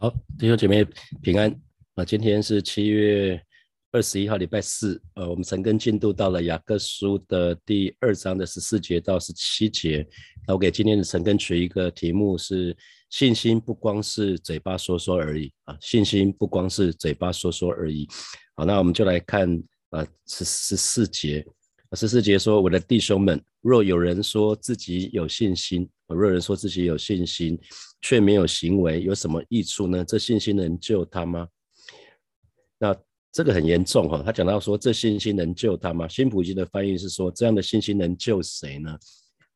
好，弟兄姐妹平安啊！今天是七月二十一号，礼拜四。呃，我们陈根进度到了雅各书的第二章的十四节到十七节。那我给今天的陈根取一个题目是：信心不光是嘴巴说说而已啊！信心不光是嘴巴说说而已。好，那我们就来看啊十十四节。十四节说：“我的弟兄们，若有人说自己有信心，若有人说自己有信心。”却没有行为，有什么益处呢？这信心能救他吗？那这个很严重哈。他讲到说，这信心能救他吗？新普京的翻译是说，这样的信心能救谁呢？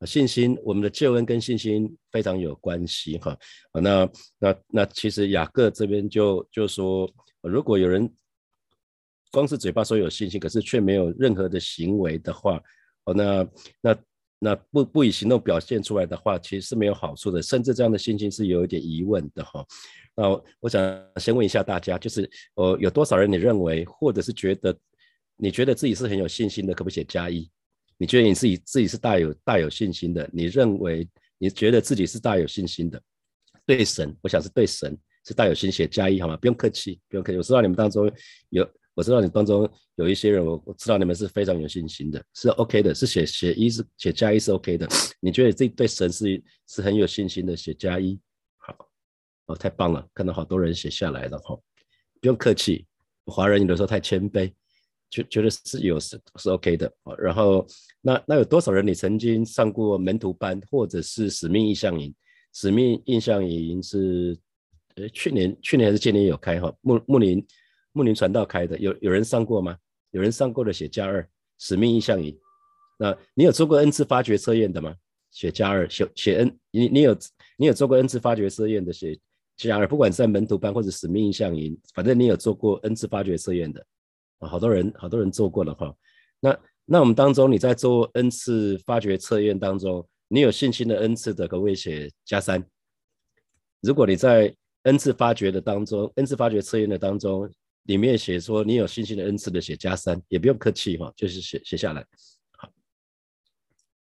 信心，我们的救恩跟信心非常有关系哈。那那那其实雅各这边就就说，如果有人光是嘴巴说有信心，可是却没有任何的行为的话，哦，那那。那不不以行动表现出来的话，其实是没有好处的，甚至这样的信心是有一点疑问的哈。那我想先问一下大家，就是呃有多少人你认为，或者是觉得你觉得自己是很有信心的，可不可以写加一？你觉得你自己自己是大有大有信心的？你认为你觉得自己是大有信心的？对神，我想是对神是大有信心，写加一好吗？不用客气，不用客气。我知道你们当中有。我知道你当中有一些人，我我知道你们是非常有信心的，是 OK 的，是写写一是写加一是 OK 的。你觉得这对神是是很有信心的，写加一，好，哦，太棒了，看到好多人写下来了哈，不用客气，华人有的时候太谦卑，觉觉得是有是是 OK 的啊。然后那那有多少人你曾经上过门徒班或者是使命印象营？使命印象营是呃去年去年还是今年有开哈？木木林。牧林传道开的，有有人上过吗？有人上过的写加二，使命意向营。那你有做过 N 次发掘测验的吗？写加二，写写 N，你你有你有做过 N 次发掘测验的写加二，不管是在门徒班或者使命意向营，反正你有做过 N 次发掘测验的啊，好多人好多人做过了哈。那那我们当中你在做 N 次发掘测验当中，你有信心的 N 次的可不可以写加三？如果你在 N 次发掘的当中，N 次发掘测验的当中。里面写说你有信心的恩赐的写加三，也不用客气哈，就是写写下来。好，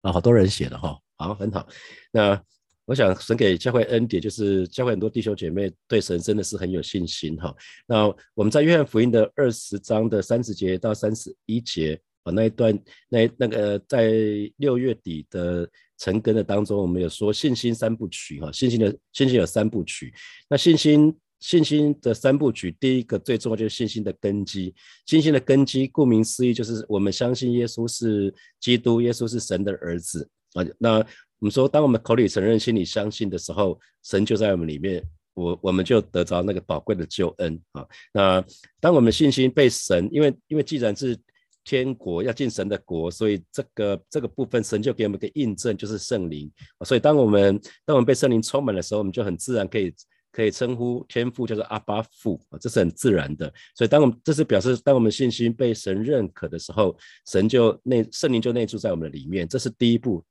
啊，好多人写的哈，好，很好。那我想神给教会恩典，就是教会很多弟兄姐妹对神真的是很有信心哈。那我们在约翰福音的二十章的三十节到三十一节啊那一段，那那个在六月底的成根的当中，我们有说信心三部曲哈，信心的信心有三部曲，那信心。信心的三部曲，第一个最重要就是信心的根基。信心的根基，顾名思义，就是我们相信耶稣是基督，耶稣是神的儿子啊。那我们说，当我们口里承认，心里相信的时候，神就在我们里面，我我们就得着那个宝贵的救恩啊。那当我们信心被神，因为因为既然是天国要进神的国，所以这个这个部分，神就给我们个印证，就是圣灵。所以当我们当我们被圣灵充满的时候，我们就很自然可以。可以称呼天父叫做阿巴父，这是很自然的。所以当我们这是表示，当我们信心被神认可的时候，神就内圣灵就内住在我们的里面，这是第一步，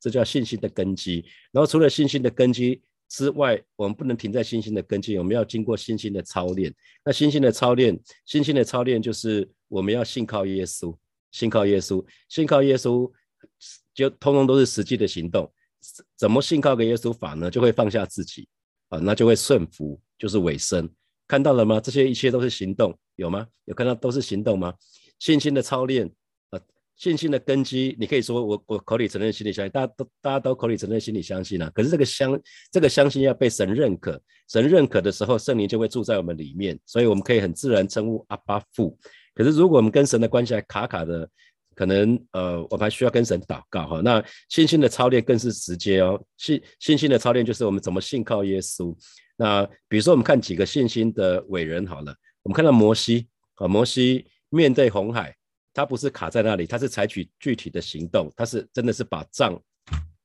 这叫信心的根基。然后除了信心的根基之外，我们不能停在信心的根基，我们要经过信心的操练。那信心的操练，信心的操练就是我们要信靠耶稣，信靠耶稣，信靠耶稣，就通通都是实际的行动。怎么信靠个耶稣法呢？就会放下自己。那就会顺服，就是尾声，看到了吗？这些一切都是行动，有吗？有看到都是行动吗？信心的操练，啊，信心的根基，你可以说我我口里承认，心里相信，大家都大家都口里承认，心里相信了。可是这个相这个相信要被神认可，神认可的时候，圣灵就会住在我们里面，所以我们可以很自然称呼阿巴父。可是如果我们跟神的关系还卡卡的，可能呃，我还需要跟神祷告哈。那信心的操练更是直接哦。信信心的操练就是我们怎么信靠耶稣。那比如说我们看几个信心的伟人好了，我们看到摩西啊，摩西面对红海，他不是卡在那里，他是采取具体的行动，他是真的是把杖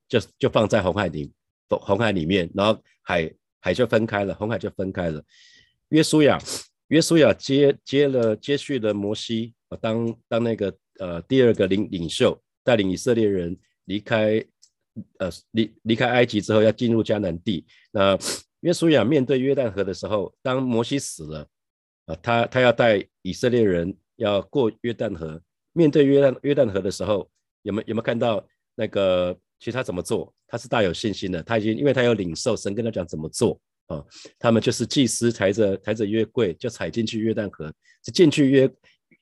就就放在红海里红海里面，然后海海就分开了，红海就分开了。约书亚约书亚接接了接续了摩西啊，当当那个。呃，第二个领领袖带领以色列人离开，呃，离离开埃及之后，要进入迦南地。那约书亚面对约旦河的时候，当摩西死了，啊，他他要带以色列人要过约旦河。面对约旦约旦河的时候，有没有有没有看到那个？其实他怎么做？他是大有信心的。他已经因为他有领受神跟他讲怎么做啊，他们就是祭司抬着抬着约柜就踩进去约旦河，是进去约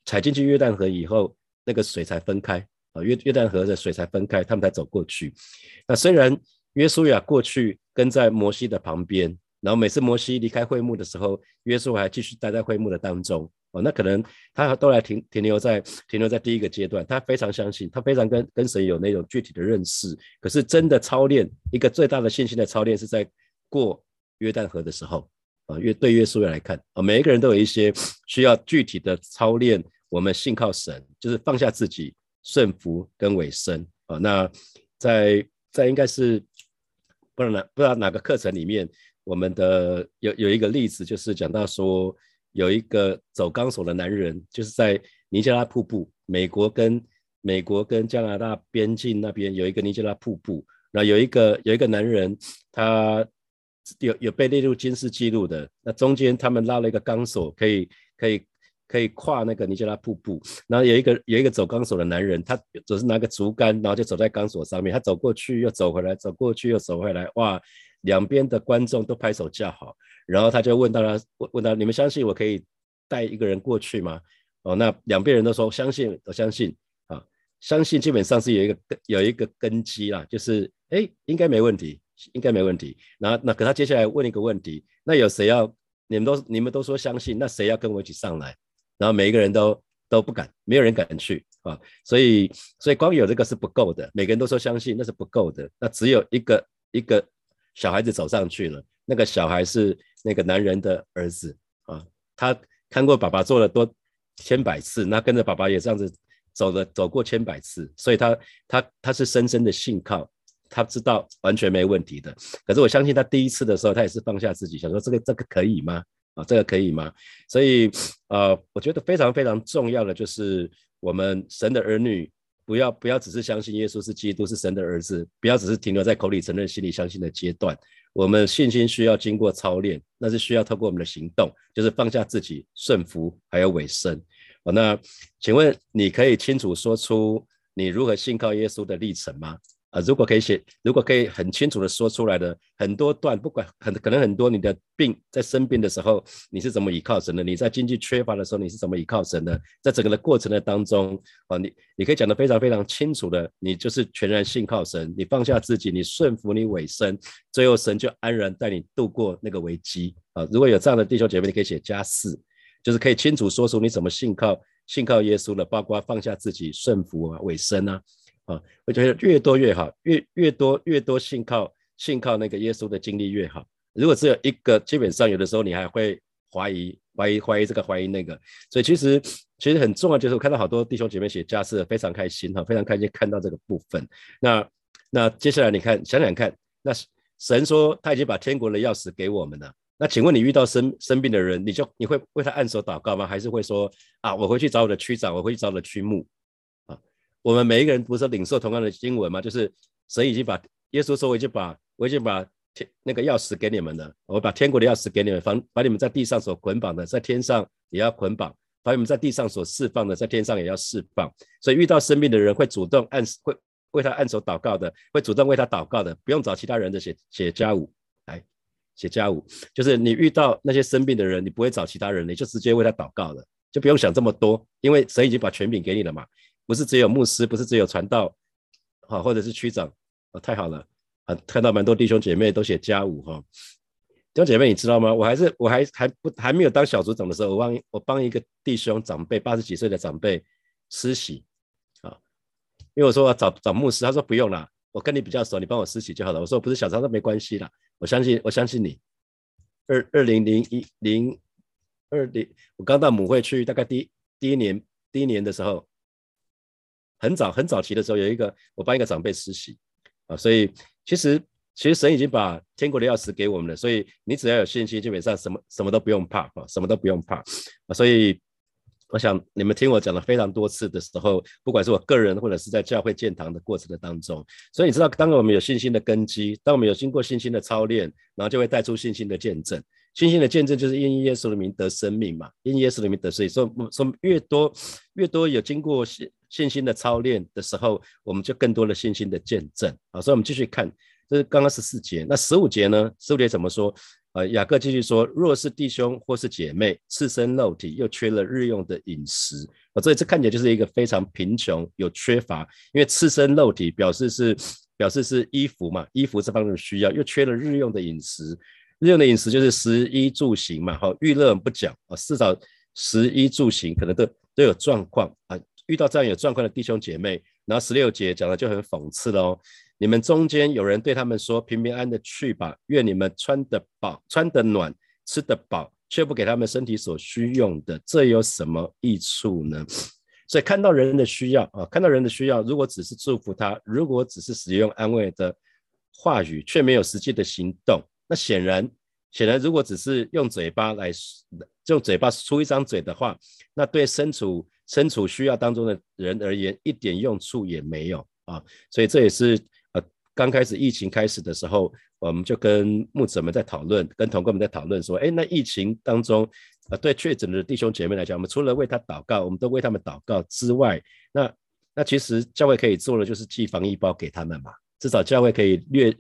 踩进去约旦河以后，那个水才分开啊，约约旦河的水才分开，他们才走过去。那虽然约书亚过去跟在摩西的旁边，然后每次摩西离开会幕的时候，约书亚还继续待在会幕的当中。哦，那可能他都来停停留在停留在第一个阶段，他非常相信，他非常跟跟神有那种具体的认识。可是真的操练一个最大的信心的操练是在过约旦河的时候啊，约对约书亚来看啊，每一个人都有一些需要具体的操练。我们信靠神，就是放下自己，顺服跟委身啊。那在在应该是不知道哪不知道哪个课程里面，我们的有有一个例子，就是讲到说。有一个走钢索的男人，就是在尼加拉瀑布，美国跟美国跟加拿大边境那边有一个尼加拉瀑布。那有一个有一个男人，他有有被列入军事记录的。那中间他们拉了一个钢索，可以可以可以跨那个尼加拉瀑布。然后有一个有一个走钢索的男人，他总是拿个竹竿，然后就走在钢索上面。他走过去又走回来，走过去又走回来，哇！两边的观众都拍手叫好。然后他就问到他，问问到你们相信我可以带一个人过去吗？哦，那两边人都说相信，我相信啊，相信基本上是有一个有一个根基啦，就是哎应该没问题，应该没问题。然后那可他接下来问一个问题，那有谁要？你们都你们都说相信，那谁要跟我一起上来？然后每一个人都都不敢，没有人敢去啊。所以所以光有这个是不够的，每个人都说相信那是不够的，那只有一个一个小孩子走上去了，那个小孩是。那个男人的儿子啊，他看过爸爸做了多千百次，那跟着爸爸也这样子走了走过千百次，所以他他他是深深的信靠，他知道完全没问题的。可是我相信他第一次的时候，他也是放下自己，想说这个这个可以吗？啊，这个可以吗？所以呃，我觉得非常非常重要的就是我们神的儿女。不要不要只是相信耶稣是基督是神的儿子，不要只是停留在口里承认心里相信的阶段。我们信心需要经过操练，那是需要透过我们的行动，就是放下自己顺服还有委身。好，那请问你可以清楚说出你如何信靠耶稣的历程吗？啊，如果可以写，如果可以很清楚的说出来的很多段，不管很可能很多你的病在生病的时候，你是怎么依靠神的？你在经济缺乏的时候，你是怎么依靠神的？在整个的过程的当中，啊，你你可以讲得非常非常清楚的，你就是全然信靠神，你放下自己，你顺服你委身，最后神就安然带你度过那个危机。啊，如果有这样的弟兄姐妹，你可以写加四，就是可以清楚说出你怎么信靠信靠耶稣的，包括放下自己顺服啊委身啊。啊，我觉得越多越好，越越多越多信靠信靠那个耶稣的经历越好。如果只有一个，基本上有的时候你还会怀疑怀疑怀疑这个怀疑那个。所以其实其实很重要，就是我看到好多弟兄姐妹写家事，非常开心哈，非常开心看到这个部分。那那接下来你看想想看，那神说他已经把天国的钥匙给我们了。那请问你遇到生生病的人，你就你会为他按手祷告吗？还是会说啊，我回去找我的区长，我回去找我的区牧？我们每一个人不是领受同样的经文吗？就是神已经把耶稣说，我已经把我已经把天那个钥匙给你们了，我把天国的钥匙给你们，把把你们在地上所捆绑的，在天上也要捆绑；把你们在地上所释放的，在天上也要释放。所以遇到生病的人，会主动按会为他按手祷告的，会主动为他祷告的，不用找其他人的写写家务来写家务。就是你遇到那些生病的人，你不会找其他人，你就直接为他祷告的，就不用想这么多，因为神已经把权柄给你了嘛。不是只有牧师，不是只有传道，好，或者是区长，啊，太好了，啊，看到蛮多弟兄姐妹都写家务哈，弟兄姐妹你知道吗？我还是我还还不还没有当小组长的时候，我帮我帮一个弟兄长辈八十几岁的长辈施洗，啊，因为我说要找找牧师，他说不用了，我跟你比较熟，你帮我施洗就好了。我说不是小张，那没关系啦，我相信我相信你。二二零零一零二零，我刚到母会去，大概第第一年第一年的时候。很早很早期的时候，有一个我帮一个长辈实习啊，所以其实其实神已经把天国的钥匙给我们了，所以你只要有信心，基本上什么什么都不用怕啊，什么都不用怕啊。所以我想你们听我讲了非常多次的时候，不管是我个人或者是在教会建堂的过程的当中，所以你知道，当我们有信心的根基，当我们有经过信心的操练，然后就会带出信心的见证。信心的见证就是因耶稣的名得生命嘛，因耶稣的名得生命。说说越多越多有经过信信心的操练的时候，我们就更多的信心的见证啊。所以，我们继续看，这是刚刚十四节，那十五节呢？十五节怎么说？呃，雅各继续说，若是弟兄或是姐妹赤身肉体，又缺了日用的饮食，啊，所以这看起来就是一个非常贫穷有缺乏，因为赤身肉体表示是表示是衣服嘛，衣服这方面的需要，又缺了日用的饮食，日用的饮食就是食衣住行嘛，好，娱乐不讲啊，至少食衣住行可能都都有状况啊，遇到这样有状况的弟兄姐妹，然后十六节讲的就很讽刺喽。你们中间有人对他们说：“平平安的去吧，愿你们穿得饱、穿得暖、吃得饱，却不给他们身体所需用的，这有什么益处呢？”所以看到人的需要啊，看到人的需要，如果只是祝福他，如果只是使用安慰的话语，却没有实际的行动，那显然，显然，如果只是用嘴巴来用嘴巴出一张嘴的话，那对身处身处需要当中的人而言，一点用处也没有啊。所以这也是呃。刚开始疫情开始的时候，我们就跟牧者们在讨论，跟同工们在讨论说，哎，那疫情当中，呃，对确诊的弟兄姐妹来讲，我们除了为他祷告，我们都为他们祷告之外，那那其实教会可以做的就是寄防疫包给他们嘛，至少教会可以略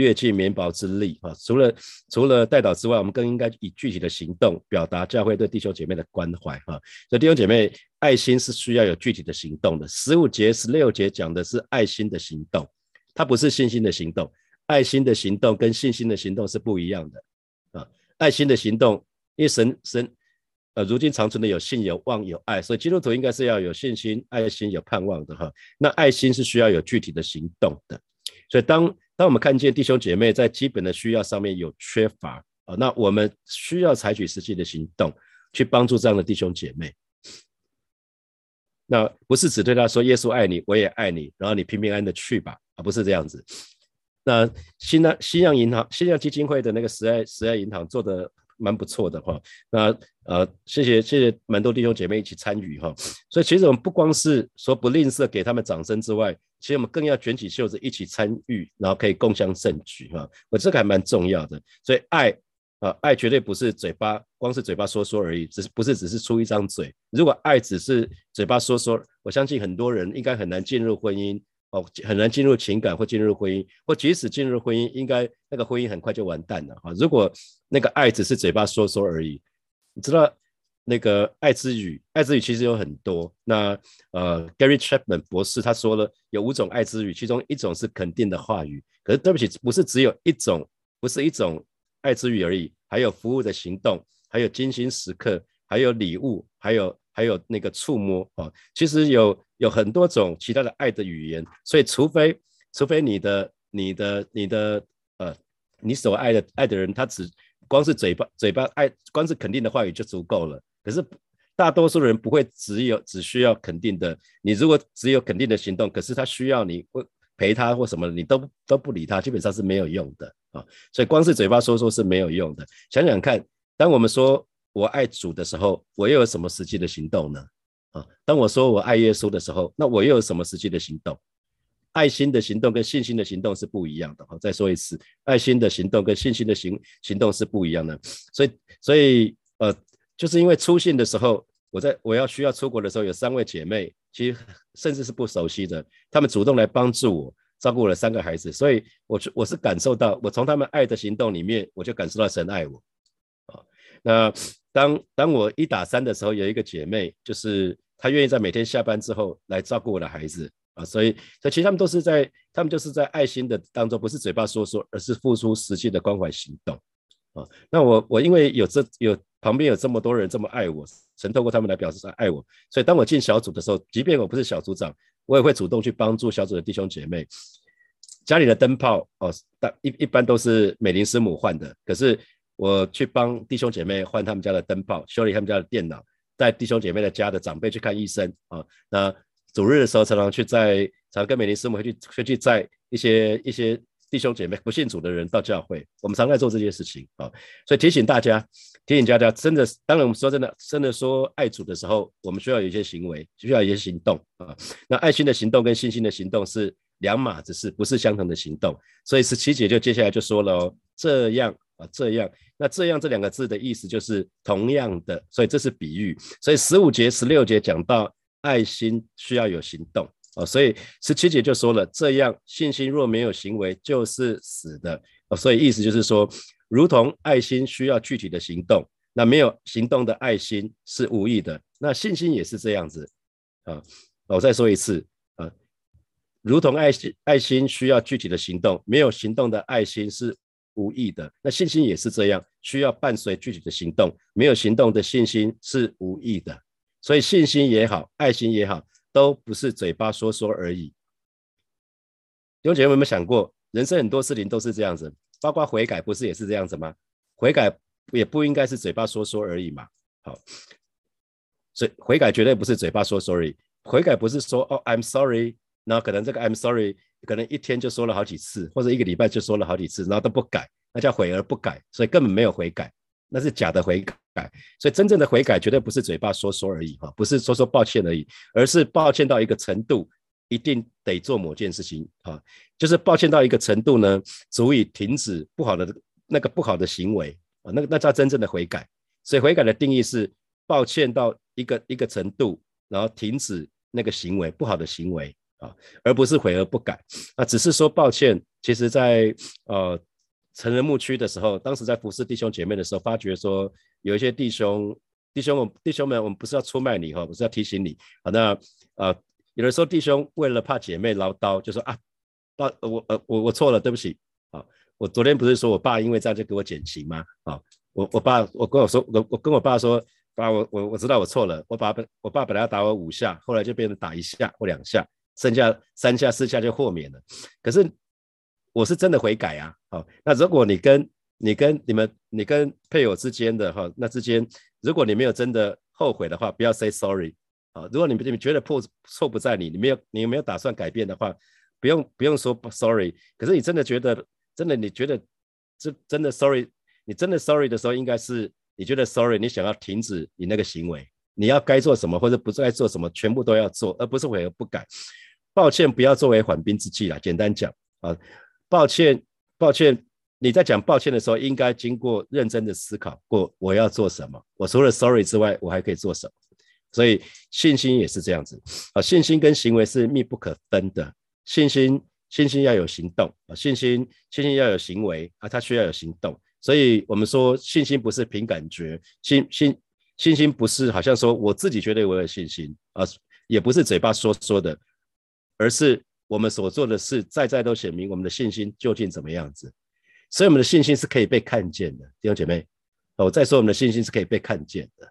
略尽绵薄之力啊。除了除了代祷之外，我们更应该以具体的行动表达教会对弟兄姐妹的关怀哈。所以弟兄姐妹，爱心是需要有具体的行动的。十五节、十六节讲的是爱心的行动。它不是信心的行动，爱心的行动跟信心的行动是不一样的啊。爱心的行动，因为神神呃，如今长存的有信有望有爱，所以基督徒应该是要有信心、爱心、有盼望的哈。那爱心是需要有具体的行动的，所以当当我们看见弟兄姐妹在基本的需要上面有缺乏啊，那我们需要采取实际的行动去帮助这样的弟兄姐妹。那不是只对他说耶稣爱你，我也爱你，然后你平平安的去吧啊。不是这样子。那新的西洋银行、新洋基金会的那个十二十二银行做的蛮不错的哈。那呃，谢谢谢谢蛮多弟兄姐妹一起参与哈。所以其实我们不光是说不吝啬给他们掌声之外，其实我们更要卷起袖子一起参与，然后可以共享盛举哈。我这个还蛮重要的。所以爱啊，爱绝对不是嘴巴光是嘴巴说说而已，只是不是只是出一张嘴。如果爱只是嘴巴说说，我相信很多人应该很难进入婚姻。哦，很难进入情感或进入婚姻，或即使进入婚姻，应该那个婚姻很快就完蛋了哈。如果那个爱只是嘴巴说说而已，你知道那个爱之语，爱之语其实有很多。那呃，Gary Chapman 博士他说了有五种爱之语，其中一种是肯定的话语。可是对不起，不是只有一种，不是一种爱之语而已，还有服务的行动，还有精心时刻，还有礼物，还有。还有那个触摸啊，其实有有很多种其他的爱的语言，所以除非除非你的你的你的呃你所爱的爱的人，他只光是嘴巴嘴巴爱，光是肯定的话语就足够了。可是大多数人不会只有只需要肯定的，你如果只有肯定的行动，可是他需要你陪他或什么，你都都不理他，基本上是没有用的啊。所以光是嘴巴说说是没有用的。想想看，当我们说。我爱主的时候，我又有什么实际的行动呢？啊，当我说我爱耶稣的时候，那我又有什么实际的行动？爱心的行动跟信心的行动是不一样的。好，再说一次，爱心的行动跟信心的行行动是不一样的。所以，所以，呃，就是因为出信的时候，我在我要需要出国的时候，有三位姐妹，其实甚至是不熟悉的，她们主动来帮助我，照顾了三个孩子，所以，我我是感受到，我从他们爱的行动里面，我就感受到神爱我。啊，那。当当我一打三的时候，有一个姐妹，就是她愿意在每天下班之后来照顾我的孩子啊，所以，所以其实他们都是在，他们就是在爱心的当中，不是嘴巴说说，而是付出实际的关怀行动啊。那我我因为有这有旁边有这么多人这么爱我，曾透过他们来表示爱我，所以当我进小组的时候，即便我不是小组长，我也会主动去帮助小组的弟兄姐妹。家里的灯泡哦，大一一般都是美林师母换的，可是。我去帮弟兄姐妹换他们家的灯泡，修理他们家的电脑，带弟兄姐妹的家的长辈去看医生啊。那主日的时候，常常去在，常常跟美玲师母会去会去在一些一些弟兄姐妹不信主的人到教会。我们常在做这件事情啊。所以提醒大家，提醒大家，真的，当然我们说真的，真的说爱主的时候，我们需要有一些行为，需要一些行动啊。那爱心的行动跟信心的行动是两码子事，不是相同的行动。所以十七姐就接下来就说了哦，这样。啊，这样，那这样这两个字的意思就是同样的，所以这是比喻。所以十五节、十六节讲到爱心需要有行动啊，所以十七节就说了，这样信心若没有行为就是死的哦。所以意思就是说，如同爱心需要具体的行动，那没有行动的爱心是无意的。那信心也是这样子啊。我再说一次啊，如同爱心爱心需要具体的行动，没有行动的爱心是无意的。那信心也是这样，需要伴随具体的行动，没有行动的信心是无意的。所以信心也好，爱心也好，都不是嘴巴说说而已。弟兄姐妹有没有想过，人生很多事情都是这样子？包括悔改，不是也是这样子吗？悔改也不应该是嘴巴说说而已嘛。好，所以悔改绝对不是嘴巴说 sorry。悔改不是说哦，I'm sorry，那可能这个 I'm sorry 可能一天就说了好几次，或者一个礼拜就说了好几次，然后都不改，那叫悔而不改，所以根本没有悔改，那是假的悔改。所以真正的悔改绝对不是嘴巴说说而已哈，不是说说抱歉而已，而是抱歉到一个程度。一定得做某件事情啊，就是抱歉到一个程度呢，足以停止不好的那个不好的行为啊，那个那叫真正的悔改。所以悔改的定义是抱歉到一个一个程度，然后停止那个行为不好的行为啊，而不是悔而不改啊。只是说抱歉，其实在呃成人牧区的时候，当时在服侍弟兄姐妹的时候，发觉说有一些弟兄弟兄们弟兄们，我们不是要出卖你哈，不是要提醒你啊，那呃。有的时候弟兄为了怕姐妹唠叨，就说啊，爸，我呃我我错了，对不起啊。我昨天不是说我爸因为这样就给我减刑吗？啊，我我爸我跟我说，我我跟我爸说，爸，我我我知道我错了。我爸本我爸本来要打我五下，后来就变成打一下或两下，剩下三下四下就豁免了。可是我是真的悔改啊。好，那如果你跟你跟你们你跟配偶之间的哈，那之间如果你没有真的后悔的话，不要 say sorry。啊，如果你你们觉得错错不在你，你没有你没有打算改变的话，不用不用说 sorry。可是你真的觉得真的你觉得这真的 sorry，你真的 sorry 的时候，应该是你觉得 sorry，你想要停止你那个行为，你要该做什么或者不该做什么，全部都要做，而不是悔而不改。抱歉，不要作为缓兵之计啦。简单讲啊，抱歉抱歉，你在讲抱歉的时候，应该经过认真的思考过我要做什么，我除了 sorry 之外，我还可以做什么。所以信心也是这样子啊，信心跟行为是密不可分的。信心，信心要有行动啊，信心，信心要有行为啊，它需要有行动。所以我们说，信心不是凭感觉，信信信心不是好像说我自己觉得我有信心啊，也不是嘴巴说说的，而是我们所做的事在在都显明我们的信心究竟怎么样子。所以我们的信心是可以被看见的，弟兄姐妹，我再说我们的信心是可以被看见的。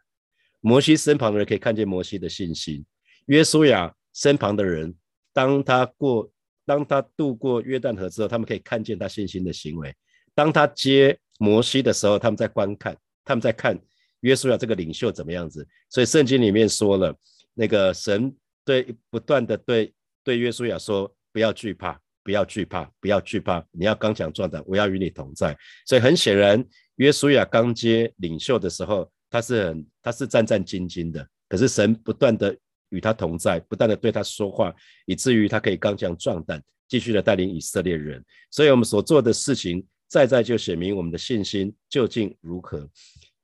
摩西身旁的人可以看见摩西的信心，约书亚身旁的人，当他过，当他渡过约旦河之后，他们可以看见他信心的行为。当他接摩西的时候，他们在观看，他们在看约书亚这个领袖怎么样子。所以圣经里面说了，那个神对不断的对对约书亚说：不要惧怕，不要惧怕，不要惧怕，你要刚强壮胆，我要与你同在。所以很显然，约书亚刚接领袖的时候。他是很，他是战战兢兢的，可是神不断的与他同在，不断的对他说话，以至于他可以刚强壮胆，继续的带领以色列人。所以，我们所做的事情，再再就显明我们的信心究竟如何。弟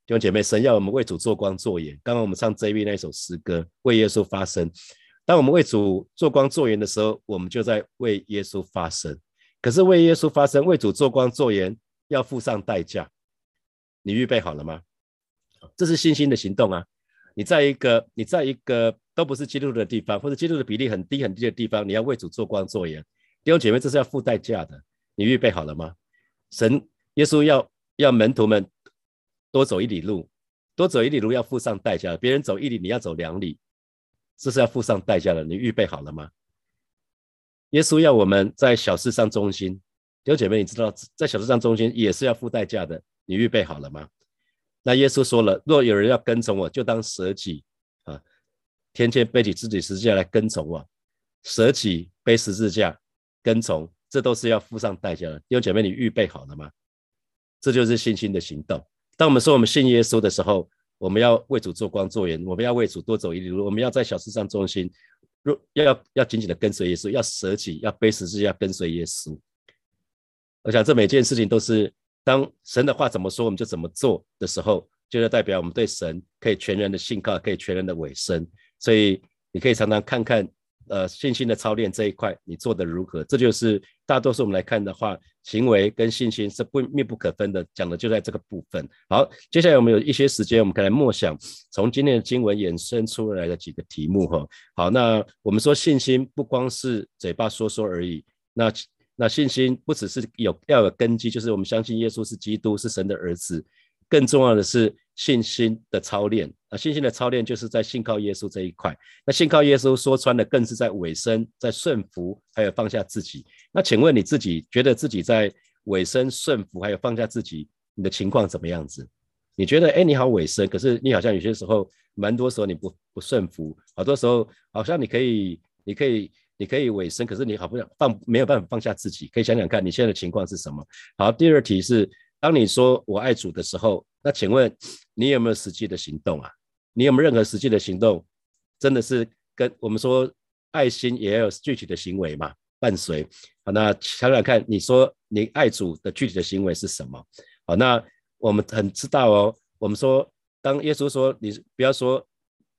兄姐妹，神要我们为主做光做盐。刚刚我们唱 JV 那首诗歌，为耶稣发声。当我们为主做光做盐的时候，我们就在为耶稣发声。可是为耶稣发声，为主做光做盐，要付上代价。你预备好了吗？这是信心的行动啊！你在一个你在一个都不是基督的地方，或者基督的比例很低很低的地方，你要为主做光做盐，弟兄姐妹，这是要付代价的。你预备好了吗？神耶稣要要门徒们多走一里路，多走一里路要付上代价。别人走一里，你要走两里，这是要付上代价的。你预备好了吗？耶稣要我们在小事上忠心，弟兄姐妹，你知道在小事上忠心也是要付代价的。你预备好了吗？那耶稣说了，若有人要跟从我，就当舍己啊，天天背起自己十字架来跟从我，舍己背十字架跟从，这都是要付上代价的。弟兄姐妹，你预备好了吗？这就是信心的行动。当我们说我们信耶稣的时候，我们要为主做光做盐，我们要为主多走一里路，我们要在小事上忠心，若要要要紧紧的跟随耶稣，要舍己，要背十字架跟随耶稣。我想这每件事情都是。当神的话怎么说，我们就怎么做的时候，就是代表我们对神可以全人的信靠，可以全人的委身。所以你可以常常看看呃信心的操练这一块你做的如何？这就是大多数我们来看的话，行为跟信心是不密不可分的，讲的就在这个部分。好，接下来我们有一些时间，我们可以来默想从今天的经文衍生出来的几个题目哈。好，那我们说信心不光是嘴巴说说而已，那那信心不只是有要有根基，就是我们相信耶稣是基督，是神的儿子。更重要的是信心的操练啊，信心的操练就是在信靠耶稣这一块。那信靠耶稣说穿了，更是在尾声，在顺服，还有放下自己。那请问你自己觉得自己在尾声、顺服，还有放下自己，你的情况怎么样子？你觉得哎，你好尾声，可是你好像有些时候，蛮多时候你不不顺服，好多时候好像你可以，你可以，你可以尾声，可是你好不想放，没有办法放下自己。可以想想看你现在的情况是什么？好，第二题是。当你说我爱主的时候，那请问你有没有实际的行动啊？你有没有任何实际的行动？真的是跟我们说爱心也要有具体的行为嘛？伴随好，那想想看，你说你爱主的具体的行为是什么？好，那我们很知道哦。我们说，当耶稣说你不要说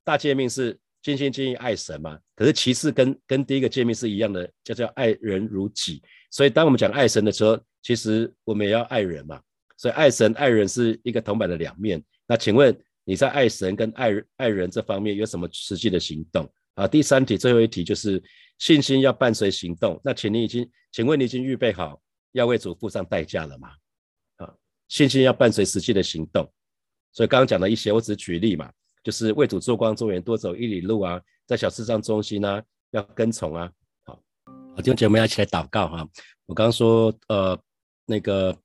大诫命是尽心尽意爱神嘛，可是其次跟跟第一个诫命是一样的，就叫爱人如己。所以当我们讲爱神的时候，其实我们也要爱人嘛。所以爱神爱人是一个铜板的两面。那请问你在爱神跟爱爱人这方面有什么实际的行动啊？第三题最后一题就是信心要伴随行动。那请你已经，请问你已经预备好要为主付上代价了吗？啊，信心要伴随实际的行动。所以刚刚讲的一些，我只举例嘛，就是为主做光做盐，多走一里路啊，在小市场中心呢要跟从啊。好，好，弟兄姐妹要一起来祷告哈。我刚刚说呃那个。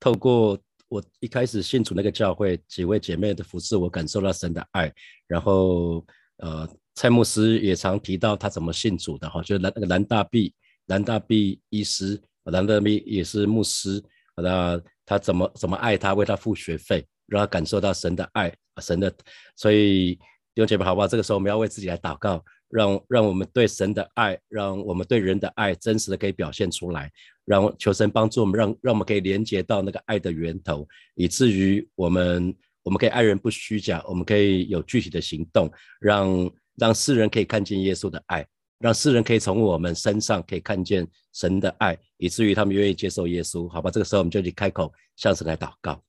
透过我一开始信主那个教会几位姐妹的服侍，我感受到神的爱。然后，呃，蔡牧师也常提到他怎么信主的哈，就是蓝那个蓝大碧，蓝大碧医师，蓝大碧也是牧师。那他怎么怎么爱他，为他付学费，让他感受到神的爱，神的。所以弟兄姐妹，好不好？这个时候我们要为自己来祷告。让让我们对神的爱，让我们对人的爱真实的可以表现出来，让求神帮助我们，让让我们可以连接到那个爱的源头，以至于我们我们可以爱人不虚假，我们可以有具体的行动，让让世人可以看见耶稣的爱，让世人可以从我们身上可以看见神的爱，以至于他们愿意接受耶稣。好吧，这个时候我们就去开口向神来祷告，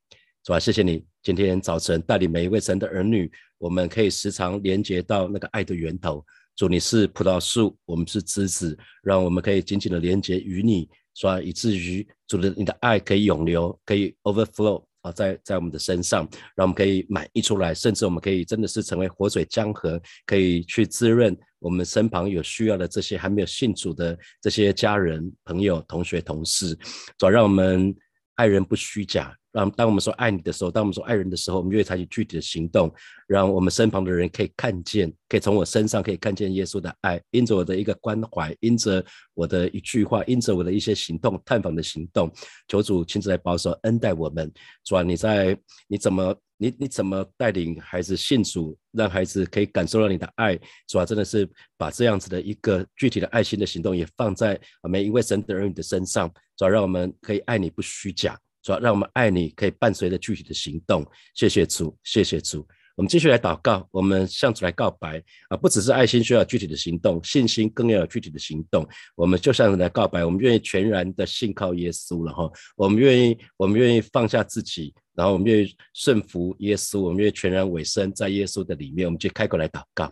主啊，谢谢你今天早晨带领每一位神的儿女，我们可以时常连接到那个爱的源头。主，你是葡萄树，我们是枝子，让我们可以紧紧的连接与你，说以至于主的你的爱可以永流，可以 overflow 啊，在在我们的身上，让我们可以满溢出来，甚至我们可以真的是成为活水江河，可以去滋润我们身旁有需要的这些还没有信主的这些家人、朋友、同学、同事，主，让我们爱人不虚假。让当我们说爱你的时候，当我们说爱人的时候，我们就会采取具体的行动，让我们身旁的人可以看见，可以从我身上可以看见耶稣的爱，因着我的一个关怀，因着我的一句话，因着我的一些行动，探访的行动，求主亲自来保守恩待我们。主啊，你在你怎么你你怎么带领孩子信主，让孩子可以感受到你的爱？主啊，真的是把这样子的一个具体的爱心的行动也放在每一位神的儿女的身上，主啊，让我们可以爱你不虚假。主要让我们爱你，可以伴随着具体的行动。谢谢主，谢谢主。我们继续来祷告，我们向主来告白啊！不只是爱心需要具体的行动，信心更要有具体的行动。我们就向来告白，我们愿意全然的信靠耶稣了哈。我们愿意，我们愿意放下自己，然后我们愿意顺服耶稣，我们愿意全然委身在耶稣的里面。我们就开口来祷告。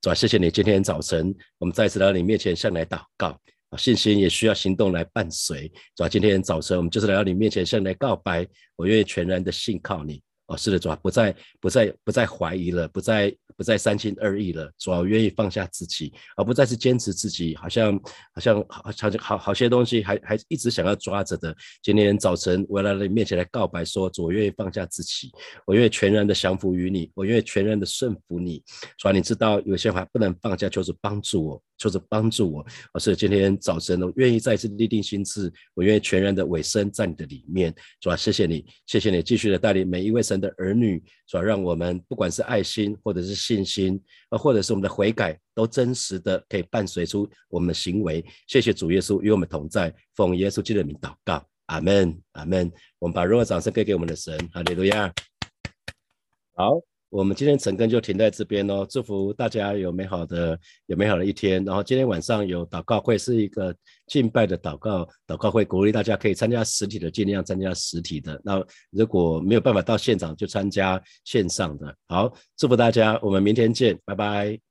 主啊，谢谢你，今天早晨我们再次来到你面前向来祷告。信心也需要行动来伴随。是吧，今天早晨我们就是来到你面前，向你来告白，我愿意全然的信靠你。哦，是的，主啊，不再不再不再怀疑了，不再不再三心二意了。主啊，愿意放下自己，而不再是坚持自己，好像好像好好像好好些东西还还一直想要抓着的。今天早晨我来到你面前来告白，说主，我愿意放下自己，我愿意全然的降服于你，我愿意全然的顺服你。主啊，你知道有些话不能放下，就是帮助我。就是帮助我，而是今天早晨我愿意再次立定心志，我愿意全然的委身在你的里面，主啊，谢谢你，谢谢你继续的带领每一位神的儿女，主啊，让我们不管是爱心或者是信心，啊，或者是我们的悔改，都真实的可以伴随出我们的行为。谢谢主耶稣与我们同在，奉耶稣基督的名祷告，阿门，阿门。我们把荣耀掌声给给我们的神，哈利路亚。好。我们今天晨更就停在这边哦，祝福大家有美好的有美好的一天。然后今天晚上有祷告会，是一个敬拜的祷告祷告会，鼓励大家可以参加实体的，尽量参加实体的。那如果没有办法到现场，就参加线上的。好，祝福大家，我们明天见，拜拜。